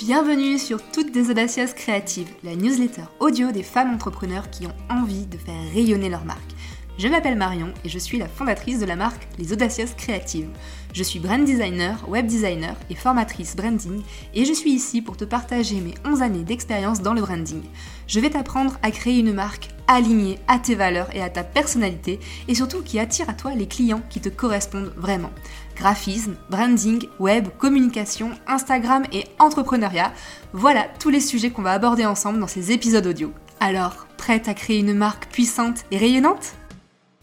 Bienvenue sur Toutes des Audacieuses Créatives, la newsletter audio des femmes entrepreneurs qui ont envie de faire rayonner leur marque. Je m'appelle Marion et je suis la fondatrice de la marque Les Audacieuses Créatives. Je suis brand designer, web designer et formatrice branding et je suis ici pour te partager mes 11 années d'expérience dans le branding. Je vais t'apprendre à créer une marque alignée à tes valeurs et à ta personnalité et surtout qui attire à toi les clients qui te correspondent vraiment graphisme, branding, web, communication, Instagram et entrepreneuriat. Voilà tous les sujets qu'on va aborder ensemble dans ces épisodes audio. Alors, prête à créer une marque puissante et rayonnante?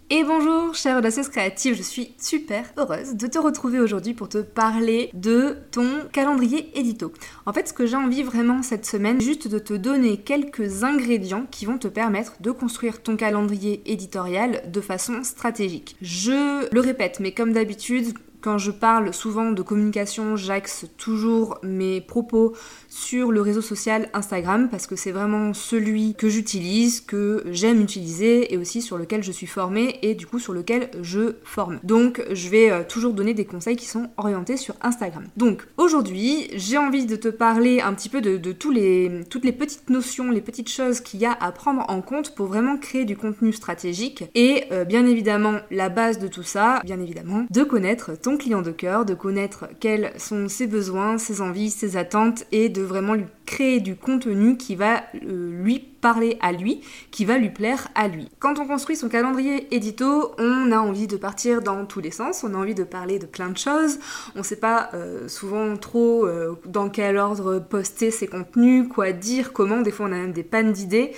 Et bonjour chère audacieuse créative, je suis super heureuse de te retrouver aujourd'hui pour te parler de ton calendrier édito. En fait ce que j'ai envie vraiment cette semaine, juste de te donner quelques ingrédients qui vont te permettre de construire ton calendrier éditorial de façon stratégique. Je le répète, mais comme d'habitude, quand je parle souvent de communication, j'axe toujours mes propos sur le réseau social Instagram parce que c'est vraiment celui que j'utilise, que j'aime utiliser et aussi sur lequel je suis formée et du coup sur lequel je forme. Donc je vais euh, toujours donner des conseils qui sont orientés sur Instagram. Donc aujourd'hui j'ai envie de te parler un petit peu de, tous les, toutes les petites notions, les petites choses qu'il y a à prendre en compte pour vraiment créer du contenu stratégique et euh, bien évidemment la base de tout ça, bien évidemment de connaître ton client de cœur, de connaître quels sont ses besoins, ses envies, ses attentes et de vraiment lui créer du contenu qui va euh, lui parler à lui, qui va lui plaire à lui. Quand on construit son calendrier édito, on a envie de partir dans tous les sens, on a envie de parler de plein de choses, on sait pas euh, souvent trop euh, dans quel ordre poster ses contenus, quoi dire, comment, des fois on a même des pannes d'idées.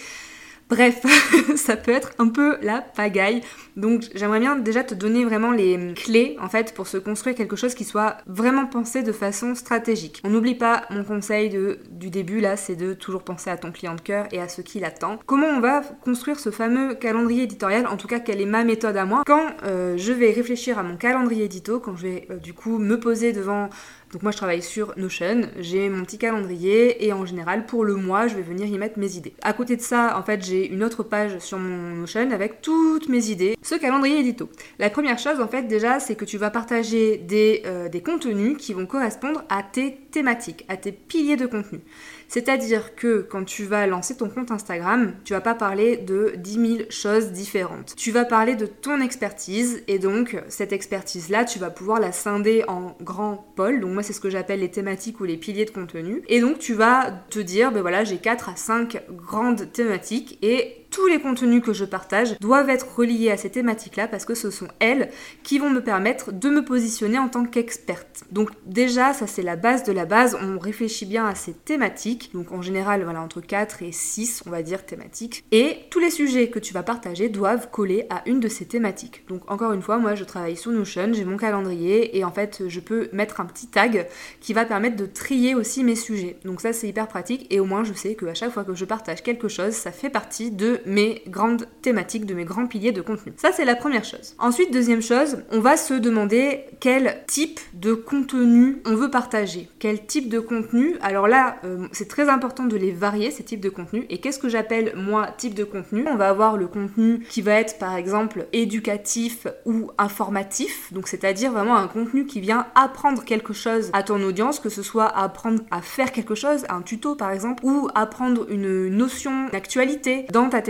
Bref, ça peut être un peu la pagaille. Donc j'aimerais bien déjà te donner vraiment les clés en fait pour se construire quelque chose qui soit vraiment pensé de façon stratégique. On n'oublie pas mon conseil de, du début là, c'est de toujours penser à ton client de cœur et à ce qu'il attend. Comment on va construire ce fameux calendrier éditorial? En tout cas, quelle est ma méthode à moi? Quand euh, je vais réfléchir à mon calendrier édito, quand je vais euh, du coup me poser devant donc moi je travaille sur Notion, j'ai mon petit calendrier et en général pour le mois je vais venir y mettre mes idées. À côté de ça en fait j'ai une autre page sur mon Notion avec toutes mes idées. Ce calendrier édito. La première chose en fait déjà c'est que tu vas partager des, euh, des contenus qui vont correspondre à tes thématiques, à tes piliers de contenu. C'est-à-dire que quand tu vas lancer ton compte Instagram, tu vas pas parler de 10 000 choses différentes. Tu vas parler de ton expertise et donc cette expertise-là, tu vas pouvoir la scinder en grands pôles. Donc moi, c'est ce que j'appelle les thématiques ou les piliers de contenu. Et donc tu vas te dire, ben voilà, j'ai 4 à 5 grandes thématiques et tous les contenus que je partage doivent être reliés à ces thématiques-là parce que ce sont elles qui vont me permettre de me positionner en tant qu'experte. Donc déjà, ça c'est la base de la base, on réfléchit bien à ces thématiques, donc en général voilà entre 4 et 6 on va dire thématiques, et tous les sujets que tu vas partager doivent coller à une de ces thématiques. Donc encore une fois, moi je travaille sur Notion, j'ai mon calendrier et en fait je peux mettre un petit tag qui va permettre de trier aussi mes sujets. Donc ça c'est hyper pratique et au moins je sais qu'à chaque fois que je partage quelque chose, ça fait partie de mes grandes thématiques, de mes grands piliers de contenu. Ça, c'est la première chose. Ensuite, deuxième chose, on va se demander quel type de contenu on veut partager. Quel type de contenu? Alors là, euh, c'est très important de les varier, ces types de contenus. Et qu'est-ce que j'appelle, moi, type de contenu? On va avoir le contenu qui va être, par exemple, éducatif ou informatif. Donc, c'est-à-dire vraiment un contenu qui vient apprendre quelque chose à ton audience, que ce soit apprendre à faire quelque chose, un tuto, par exemple, ou apprendre une notion d'actualité dans ta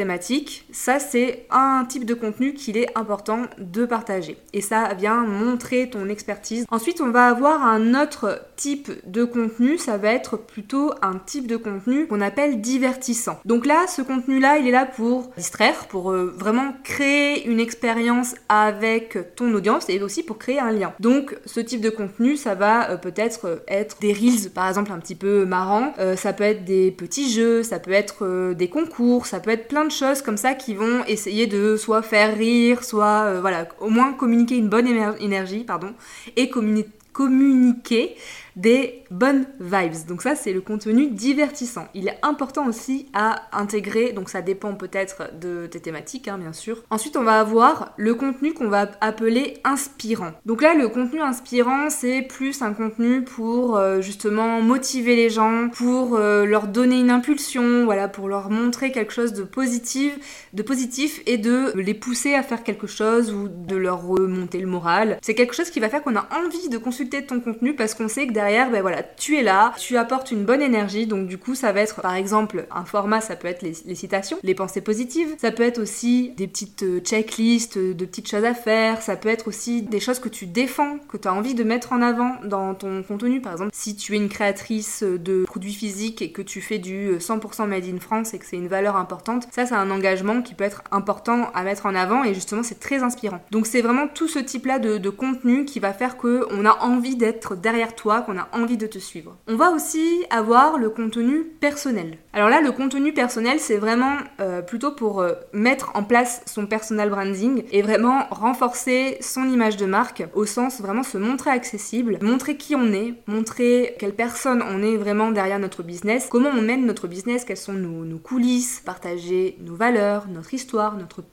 ça c'est un type de contenu qu'il est important de partager. Et ça vient montrer ton expertise. Ensuite, on va avoir un autre type de contenu, ça va être plutôt un type de contenu qu'on appelle divertissant. Donc là, ce contenu-là, il est là pour distraire, pour euh, vraiment créer une expérience avec ton audience et aussi pour créer un lien. Donc ce type de contenu, ça va euh, peut-être être des reels, par exemple, un petit peu marrant. Euh, ça peut être des petits jeux, ça peut être des concours, ça peut être plein de choses comme ça qui vont essayer de soit faire rire, soit euh, voilà, au moins communiquer une bonne énergie, pardon, et communiquer des bonnes vibes. Donc ça, c'est le contenu divertissant. Il est important aussi à intégrer, donc ça dépend peut-être de tes thématiques, hein, bien sûr. Ensuite, on va avoir le contenu qu'on va appeler inspirant. Donc là, le contenu inspirant, c'est plus un contenu pour euh, justement motiver les gens, pour euh, leur donner une impulsion, voilà, pour leur montrer quelque chose de positif, de positif et de les pousser à faire quelque chose ou de leur remonter le moral. C'est quelque chose qui va faire qu'on a envie de consulter ton contenu parce qu'on sait que derrière ben voilà, tu es là, tu apportes une bonne énergie, donc du coup, ça va être par exemple un format, ça peut être les, citations, les pensées positives, ça peut être aussi des petites euh, checklists de petites choses à faire, ça peut être aussi des choses que tu défends, que tu as envie de mettre en avant dans ton contenu. Par exemple, si tu es une créatrice de produits physiques et que tu fais du 100% made in France et que c'est une valeur importante, ça, c'est un engagement qui peut être important à mettre en avant et justement, c'est très inspirant. Donc, c'est vraiment tout ce type-là de, de contenu qui va faire qu'on a envie d'être derrière toi, qu'on a envie de te suivre. On va aussi avoir le contenu personnel. Alors là, le contenu personnel, c'est vraiment euh, plutôt pour euh, mettre en place son personal branding et vraiment renforcer son image de marque au sens vraiment se montrer accessible, montrer qui on est, montrer quelle personne on est vraiment derrière notre business, comment on mène notre business, quelles sont nos coulisses, partager nos valeurs, notre histoire, notre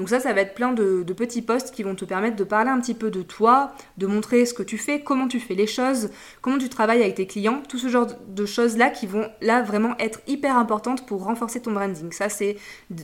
donc ça, ça va être plein de, petits posts qui vont te permettre de parler un petit peu de toi, de montrer ce que tu fais, comment tu fais les choses, comment tu travailles avec tes clients, tout ce genre de choses-là qui vont là vraiment être hyper importantes pour renforcer ton branding. Ça, c'est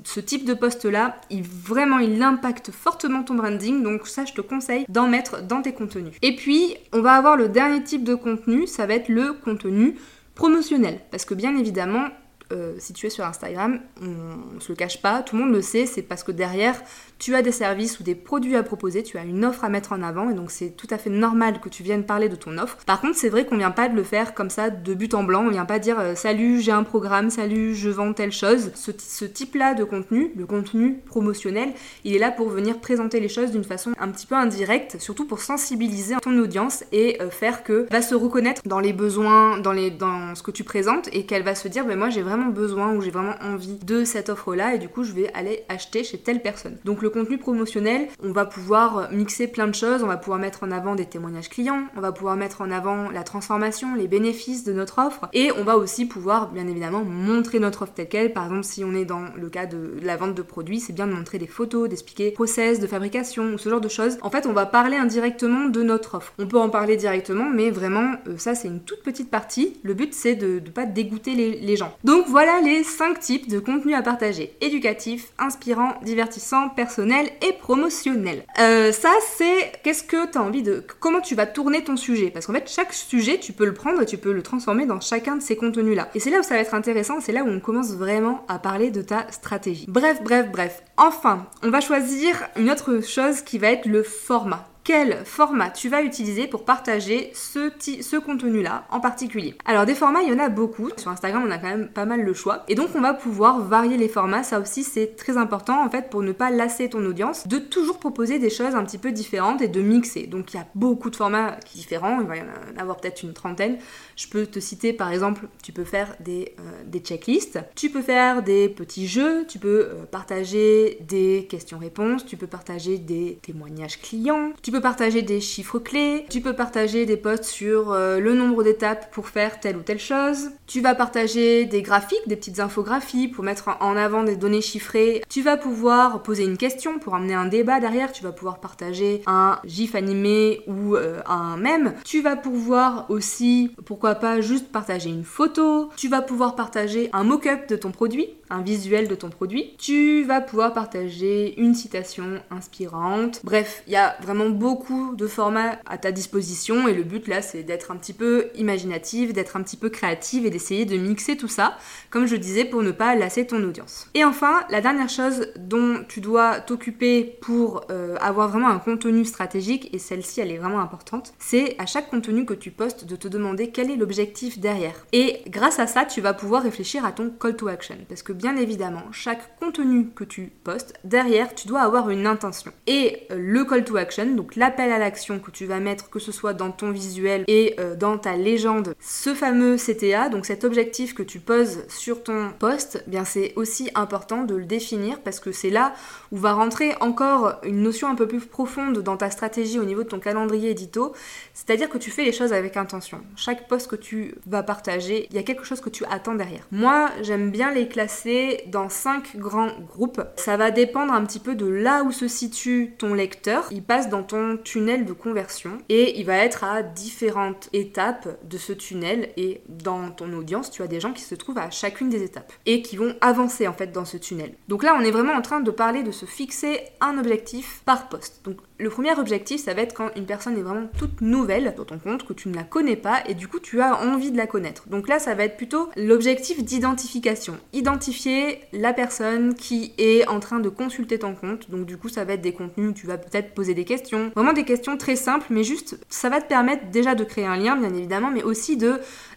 ce type de post-là, il vraiment, il impacte fortement ton branding. Donc ça, je te conseille d'en mettre dans tes contenus. Et puis, on va avoir le dernier type de contenu, ça va être le contenu promotionnel. Parce que bien évidemment, euh, si tu es sur Instagram, on, ne se le cache pas, tout le monde le sait, c'est parce que derrière, tu as des services ou des produits à proposer, tu as une offre à mettre en avant et donc c'est tout à fait normal que tu viennes parler de ton offre. Par contre, c'est vrai qu'on vient pas de le faire comme ça de but en blanc, on vient pas dire euh, salut, j'ai un programme, salut, je vends telle chose. Ce, type-là de contenu, le contenu promotionnel, il est là pour venir présenter les choses d'une façon un petit peu indirecte, surtout pour sensibiliser ton audience et euh, faire que va se reconnaître dans les besoins, dans, les, dans ce que tu présentes et qu'elle va se dire ben moi j'ai vraiment besoin ou j'ai vraiment envie de cette offre-là et du coup je vais aller acheter chez telle personne. Donc le contenu promotionnel, on va pouvoir mixer plein de choses, on va pouvoir mettre en avant des témoignages clients, on va pouvoir mettre en avant la transformation, les bénéfices de notre offre, et on va aussi pouvoir bien évidemment montrer notre offre telle qu'elle. Par exemple, si on est dans le cas de la vente de produits, c'est bien de montrer des photos, d'expliquer process de fabrication ou ce genre de choses. En fait, on va parler indirectement de notre offre. On peut en parler directement, mais vraiment, euh, ça c'est une toute petite partie. Le but c'est de ne pas dégoûter les, les gens. Donc voilà les 5 types de contenu à partager. Éducatif, inspirant, divertissant, personnel et promotionnel. Euh, ça, c'est qu'est-ce que tu envie de. Comment tu vas tourner ton sujet? Parce qu'en fait, chaque sujet, tu peux le prendre et tu peux le transformer dans chacun de ces contenus-là. Et c'est là où ça va être intéressant, c'est là où on commence vraiment à parler de ta stratégie. Bref, bref, bref. Enfin, on va choisir une autre chose qui va être le format quel format tu vas utiliser pour partager ce, contenu-là en particulier. Alors des formats, il y en a beaucoup. Sur Instagram, on a quand même pas mal le choix. Et donc on va pouvoir varier les formats. Ça aussi, c'est très important en fait pour ne pas lasser ton audience, de toujours proposer des choses un petit peu différentes et de mixer. Donc il y a beaucoup de formats différents. Il va y en avoir peut-être une trentaine. Je peux te citer par exemple, tu peux faire des, euh, des checklists, tu peux faire des petits jeux, tu peux euh, partager des questions-réponses, tu peux partager des témoignages clients, tu peux partager des chiffres clés, tu peux partager des posts sur euh, le nombre d'étapes pour faire telle ou telle chose, tu vas partager des graphiques, des petites infographies pour mettre en avant des données chiffrées, tu vas pouvoir poser une question pour amener un débat derrière, tu vas pouvoir partager un gif animé ou euh, un mème, tu vas pouvoir aussi, pourquoi pas, juste partager une photo, tu vas pouvoir partager un mock-up de ton produit, un visuel de ton produit, tu vas pouvoir partager une citation inspirante, bref, il y a vraiment beaucoup de formats à ta disposition et le but là c'est d'être un petit peu imaginative, d'être un petit peu créative et d'essayer de mixer tout ça, comme je disais, pour ne pas lasser ton audience. Et enfin, la dernière chose dont tu dois t'occuper pour euh, avoir vraiment un contenu stratégique, et celle-ci elle est vraiment importante, c'est à chaque contenu que tu postes de te demander quel est l'objectif derrière. Et grâce à ça, tu vas pouvoir réfléchir à ton call to action. Parce que bien évidemment, chaque contenu que tu postes, derrière, tu dois avoir une intention. Et euh, le call to action, donc l'appel à l'action que tu vas mettre, que ce soit dans ton visuel et euh, dans ta légende, ce fameux CTA, donc cet objectif que tu poses sur ton post, eh bien c'est aussi important de le définir parce que c'est là où va rentrer encore une notion un peu plus profonde dans ta stratégie au niveau de ton calendrier édito, c'est-à-dire que tu fais les choses avec intention. Chaque post que tu vas partager, il y a quelque chose que tu attends derrière. Moi, j'aime bien les classer dans cinq grands groupes. Ça va dépendre un petit peu de là où se situe ton lecteur. Il passe dans ton tunnel de conversion et il va être à différentes étapes de ce tunnel et dans ton audience, tu as des gens qui se trouvent à chacune des étapes et qui vont avancer en fait dans ce tunnel. Donc là, on est vraiment en train de parler de se fixer un objectif par poste. Donc Le premier objectif, ça va être quand une personne est vraiment toute nouvelle dans ton compte, que tu ne la connais pas et du coup tu as envie de la connaître. Donc là, ça va être plutôt l'objectif d'identification. Identifier la personne qui est en train de consulter ton compte. Donc du coup, ça va être des contenus où tu vas peut-être poser des questions. Vraiment des questions très simples, mais juste ça va te permettre déjà de créer un lien, bien évidemment, mais aussi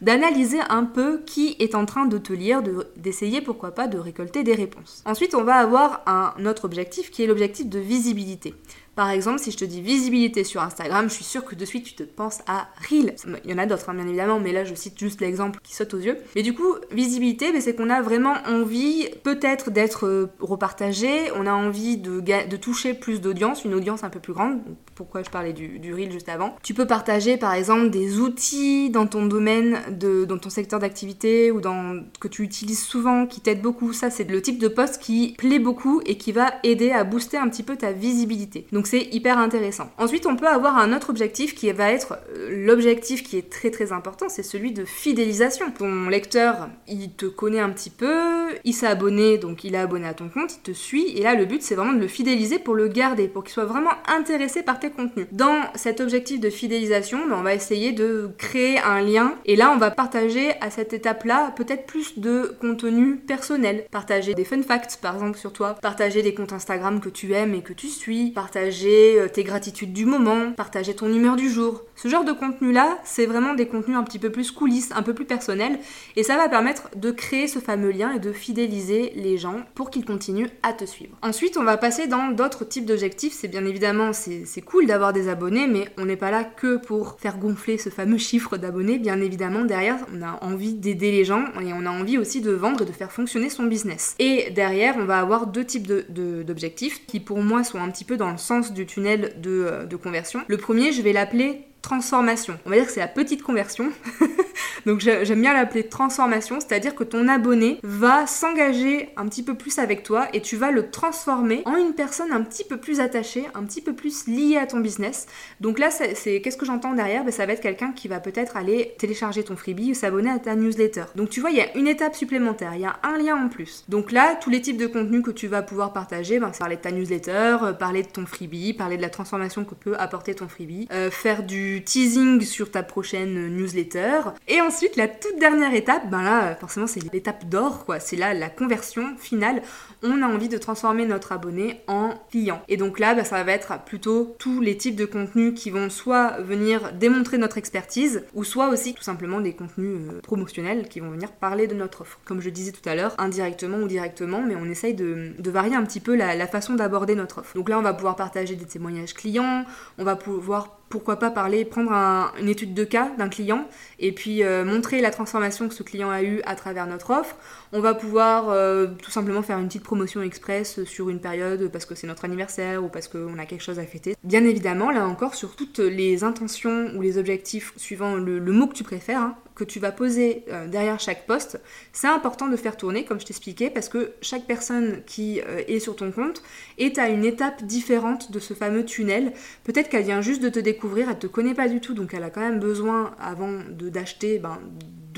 d'analyser un peu qui est en train de te lire, d'essayer pourquoi pas de récolter des réponses. Ensuite, on va avoir un autre objectif qui est l'objectif de visibilité. Par exemple, si je te dis visibilité sur Instagram, je suis sûre que de suite tu te penses à Reel. Il y en a d'autres, hein, bien évidemment, mais là je cite juste l'exemple qui saute aux yeux. Mais du coup, visibilité, ben, c'est qu'on a vraiment envie peut-être d'être euh, repartagé, on a envie de, toucher plus d'audience, une audience un peu plus grande. Pourquoi je parlais du, Reel juste avant? Tu peux partager par exemple des outils dans ton domaine, dans ton secteur d'activité ou dans, que tu utilises souvent, qui t'aident beaucoup. Ça, c'est le type de post qui plaît beaucoup et qui va aider à booster un petit peu ta visibilité. Donc c'est hyper intéressant. Ensuite, on peut avoir un autre objectif qui va être euh, l'objectif qui est très très important, c'est celui de fidélisation. Ton lecteur, il te connaît un petit peu, il s'est abonné, donc il est abonné à ton compte, il te suit, et là le but c'est vraiment de le fidéliser pour le garder, pour qu'il soit vraiment intéressé par tes contenus. Dans cet objectif de fidélisation, ben, on va essayer de créer un lien, et là on va partager à cette étape-là peut-être plus de contenu personnel, partager des fun facts par exemple sur toi, partager des comptes Instagram que tu aimes et que tu suis, partager partager euh, tes gratitudes du moment, partager ton humeur du jour. Ce genre de contenu-là, c'est vraiment des contenus un petit peu plus coulisses, un peu plus personnels, et ça va permettre de créer ce fameux lien et de fidéliser les gens pour qu'ils continuent à te suivre. Ensuite, on va passer dans d'autres types d'objectifs. C'est bien évidemment, c'est cool d'avoir des abonnés, mais on n'est pas là que pour faire gonfler ce fameux chiffre d'abonnés. Bien évidemment, derrière, on a envie d'aider les gens et on a envie aussi de vendre et de faire fonctionner son business. Et derrière, on va avoir deux types d'objectifs qui pour moi sont un petit peu dans le sens du tunnel de, de conversion. Le premier, je vais l'appeler transformation. On va dire que c'est la petite conversion. Donc j'aime bien l'appeler transformation, c'est-à-dire que ton abonné va s'engager un petit peu plus avec toi et tu vas le transformer en une personne un petit peu plus attachée, un petit peu plus liée à ton business. Donc là, c'est qu'est-ce que j'entends derrière? Ben, Ça va être quelqu'un qui va peut-être aller télécharger ton freebie ou s'abonner à ta newsletter. Donc tu vois, il y a une étape supplémentaire, il y a un lien en plus. Donc là, tous les types de contenus que tu vas pouvoir partager, ben, c'est parler de ta newsletter, euh, parler de ton freebie, parler de la transformation que peut apporter ton freebie, euh, faire du teasing sur ta prochaine newsletter. Et ensuite, la toute dernière étape, ben là, forcément, c'est l'étape d'or, quoi. C'est là la conversion finale. On a envie de transformer notre abonné en client. Et donc là, ben, ça va être plutôt tous les types de contenus qui vont soit venir démontrer notre expertise, ou soit aussi tout simplement des contenus euh, promotionnels qui vont venir parler de notre offre. Comme je disais tout à l'heure, indirectement ou directement, mais on essaye de, varier un petit peu la, la façon d'aborder notre offre. Donc là, on va pouvoir partager des témoignages clients, on va pouvoir pourquoi pas parler, prendre une étude de cas d'un client et puis euh, montrer la transformation que ce client a eue à travers notre offre. On va pouvoir euh, tout simplement faire une petite promotion express sur une période parce que c'est notre anniversaire ou parce qu'on a quelque chose à fêter. Bien évidemment, là encore, sur toutes les intentions ou les objectifs suivant le, mot que tu préfères, hein, que tu vas poser euh, derrière chaque poste, c'est important de faire tourner, comme je t'expliquais, parce que chaque personne qui euh, est sur ton compte est à une étape différente de ce fameux tunnel. Peut-être qu'elle vient juste de te découvrir, elle te connaît pas du tout, donc elle a quand même besoin, avant d'acheter, ben,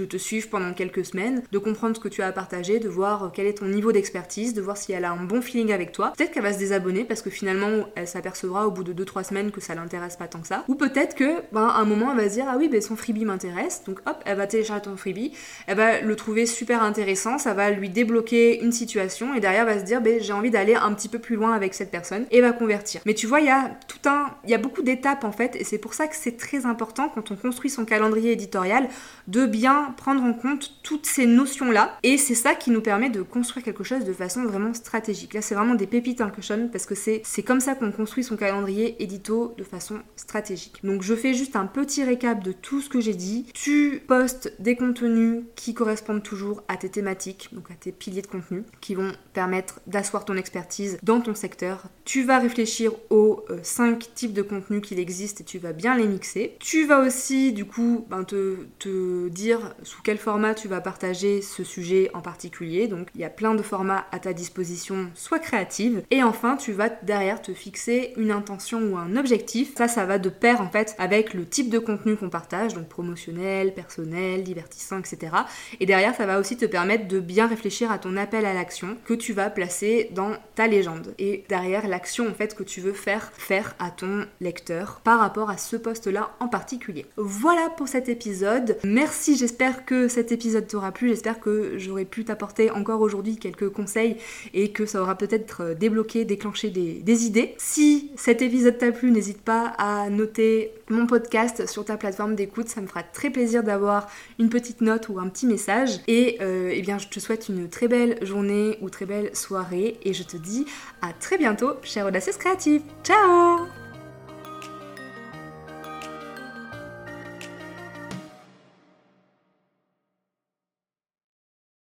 de te suivre pendant quelques semaines, de comprendre ce que tu as à partager, de voir quel est ton niveau d'expertise, de voir si elle a un bon feeling avec toi. Peut-être qu'elle va se désabonner parce que finalement elle s'apercevra au bout de 2-3 semaines que ça l'intéresse pas tant que ça. Ou peut-être que, ben, à un moment, elle va se dire Ah oui, ben, son freebie m'intéresse, donc hop, elle va télécharger ton freebie, elle va le trouver super intéressant, ça va lui débloquer une situation et derrière elle va se dire ben, J'ai envie d'aller un petit peu plus loin avec cette personne et va convertir. Mais tu vois, il y a tout un. Il y a beaucoup d'étapes en fait et c'est pour ça que c'est très important quand on construit son calendrier éditorial de bien prendre en compte toutes ces notions-là. Et c'est ça qui nous permet de construire quelque chose de façon vraiment stratégique. Là, c'est vraiment des pépites hein, parce que c'est, c'est comme ça qu'on construit son calendrier édito de façon stratégique. Donc, je fais juste un petit récap de tout ce que j'ai dit. Tu postes des contenus qui correspondent toujours à tes thématiques, donc à tes piliers de contenu, qui vont permettre d'asseoir ton expertise dans ton secteur. Tu vas réfléchir aux 5 euh, types de contenus qu'il existe et tu vas bien les mixer. Tu vas aussi, du coup, ben, te, te dire sous quel format tu vas partager ce sujet en particulier. Donc il y a plein de formats à ta disposition, soit créative. Et enfin, tu vas derrière te fixer une intention ou un objectif. Ça, ça va de pair en fait avec le type de contenu qu'on partage, donc promotionnel, personnel, divertissant, etc. Et derrière, ça va aussi te permettre de bien réfléchir à ton appel à l'action que tu vas placer dans ta légende. Et derrière l'action en fait que tu veux faire faire à ton lecteur par rapport à ce poste-là en particulier. Voilà pour cet épisode. Merci, j'espère que cet épisode t'aura plu. J'espère que j'aurai pu t'apporter encore aujourd'hui quelques conseils et que ça aura peut-être débloqué, déclenché des, des idées. Si cet épisode t'a plu, n'hésite pas à noter mon podcast sur ta plateforme d'écoute. Ça me fera très plaisir d'avoir une petite note ou un petit message. Et euh, eh bien, je te souhaite une très belle journée ou très belle soirée. Et je te dis à très bientôt, chère audacieuse créative. Ciao